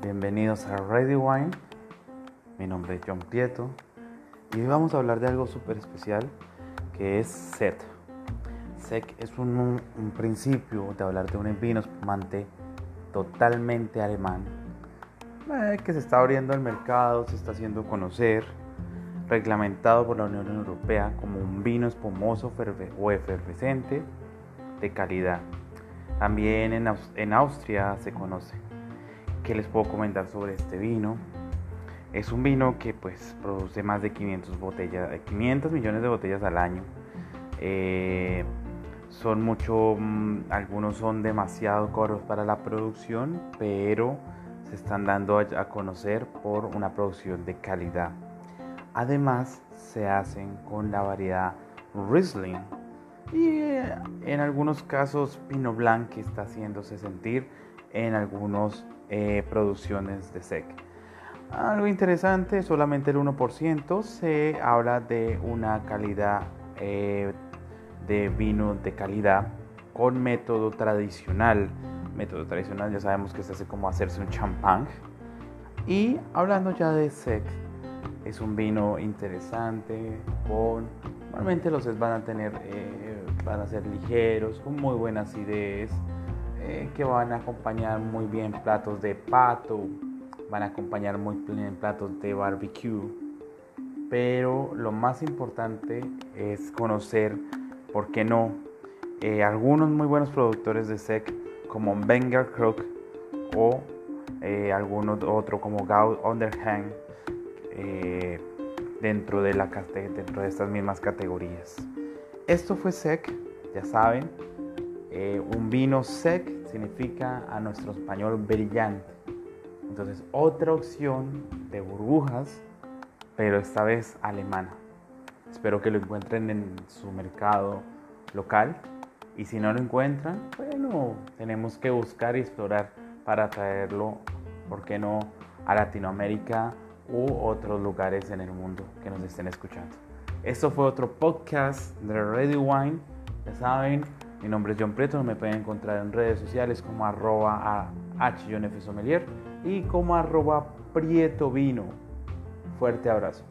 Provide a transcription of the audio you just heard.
Bienvenidos a Ready Wine. Mi nombre es John Prieto y hoy vamos a hablar de algo súper especial que es SET. SEC es un, un, principio de hablar de un vino espumante totalmente alemán eh, que se está abriendo al mercado, se está haciendo conocer, reglamentado por la Unión Europea como un vino espumoso o efervescente de calidad. También en, en Austria se conoce. ¿Qué les puedo comentar sobre este vino? Es un vino que pues produce más de 500 botellas, 500 millones de botellas al año. Eh, son mucho, mm, algunos son demasiado caros para la producción, pero se están dando a conocer por una producción de calidad. Además, se hacen con la variedad Riesling y eh, en algunos casos Pinot Blanc está haciéndose sentir en algunas eh, producciones de SEC. Algo interesante, solamente el 1% se habla de una calidad eh, de vino de calidad con método tradicional. Método tradicional ya sabemos que se hace como hacerse un champán. Y hablando ya de SEC, es un vino interesante normalmente los van a tener eh, van a ser ligeros con muy buena acidez eh, que van a acompañar muy bien platos de pato van a acompañar muy bien platos de barbecue. Pero lo más importante es conocer por qué no. Eh, algunos muy buenos productores de sec como Wenger Crook o algunos otro como Gaud Underhand eh, dentro, de la, dentro de estas mismas categorías. Esto fue SEC, ya saben. Eh, un vino SEC significa a nuestro español brillante. Entonces, otra opción de burbujas, pero esta vez alemana. Espero que lo encuentren en su mercado local. Y si no lo encuentran, bueno, tenemos que buscar y explorar para traerlo, ¿por qué no?, a Latinoamérica u otros lugares en el mundo que nos estén escuchando. Esto fue otro podcast de Ready Wine. Ya saben, mi nombre es John Prieto, me pueden encontrar en redes sociales como arroba Sommelier y como arroba Prieto Vino. Fuerte abrazo.